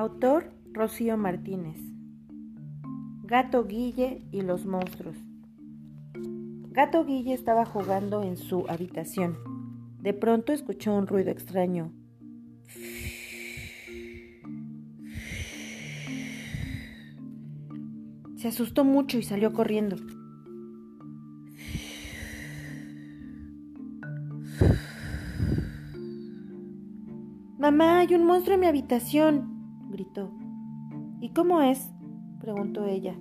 Autor Rocío Martínez. Gato Guille y los monstruos. Gato Guille estaba jugando en su habitación. De pronto escuchó un ruido extraño. Se asustó mucho y salió corriendo. Mamá, hay un monstruo en mi habitación, gritó. ¿Y cómo es? preguntó ella.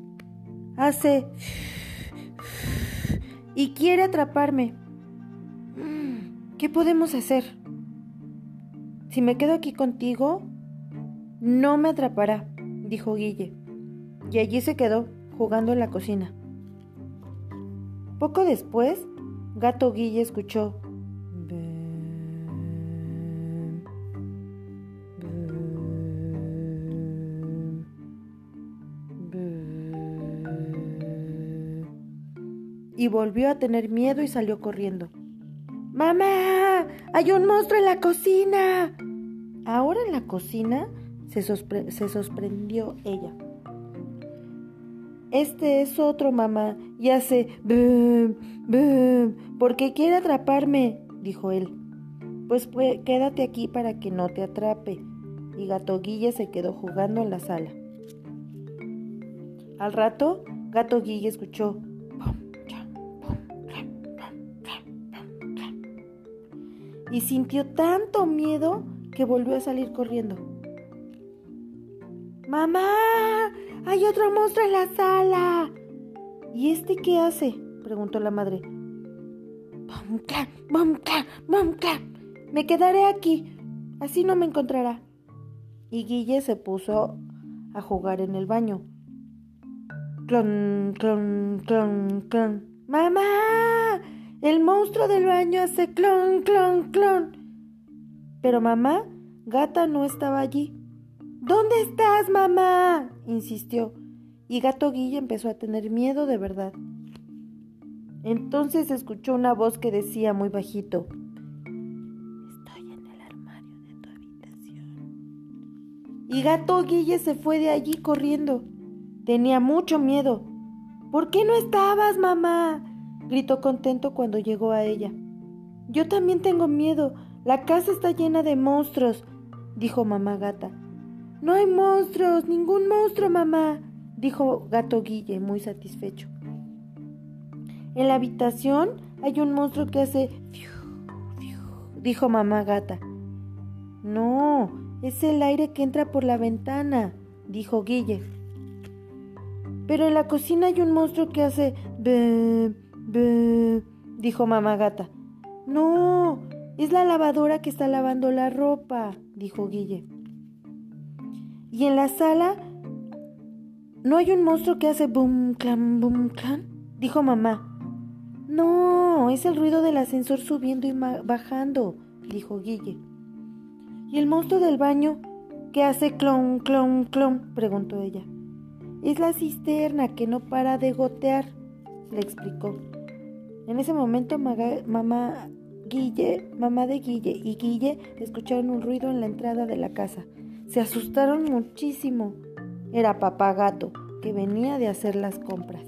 Hace... y quiere atraparme. ¿Qué podemos hacer? Si me quedo aquí contigo, no me atrapará, dijo Guille. Y allí se quedó, jugando en la cocina. Poco después, Gato Guille escuchó y volvió a tener miedo y salió corriendo. ¡Mamá! ¡Hay un monstruo en la cocina! Ahora en la cocina se, sorprendió ella. Este es otro, mamá, y hace bum, bum, porque quiere atraparme, dijo él. Pues, pues quédate aquí para que no te atrape. Y Gato Guille se quedó jugando en la sala. Al rato, Gato Guille escuchó y sintió tanto miedo que volvió a salir corriendo. ¡Mamá! ¡Hay otro monstruo en la sala! ¿Y este qué hace? preguntó la madre. ¡Bum, bum, bum, Me quedaré aquí. Así no me encontrará. Y Guille se puso a jugar en el baño. Clon, clon, clon, clon. ¡Mamá! El monstruo del baño hace clon, clon, clon. Pero mamá, gata no estaba allí. ¿Dónde estás, mamá? insistió, y gato Guille empezó a tener miedo de verdad. Entonces escuchó una voz que decía muy bajito, Estoy en el armario de tu habitación. Y gato Guille se fue de allí corriendo. Tenía mucho miedo. ¿Por qué no estabas, mamá? Gritó contento cuando llegó a ella. Yo también tengo miedo. La casa está llena de monstruos, dijo mamá gata. No hay monstruos, ningún monstruo, mamá, dijo gato Guille, muy satisfecho. En la habitación hay un monstruo que hace... dijo mamá gata. No, es el aire que entra por la ventana, dijo Guille. Pero en la cocina hay un monstruo que hace dijo mamá gata. No, es la lavadora que está lavando la ropa, dijo Guille. Y en la sala no hay un monstruo que hace boom, clan, boom, clan, dijo mamá. No, es el ruido del ascensor subiendo y bajando, dijo Guille. ¿Y el monstruo del baño que hace clon, clon, clon? preguntó ella. Es la cisterna que no para de gotear, le explicó. En ese momento mamá Guille, mamá de Guille y Guille escucharon un ruido en la entrada de la casa. Se asustaron muchísimo. Era papá gato, que venía de hacer las compras.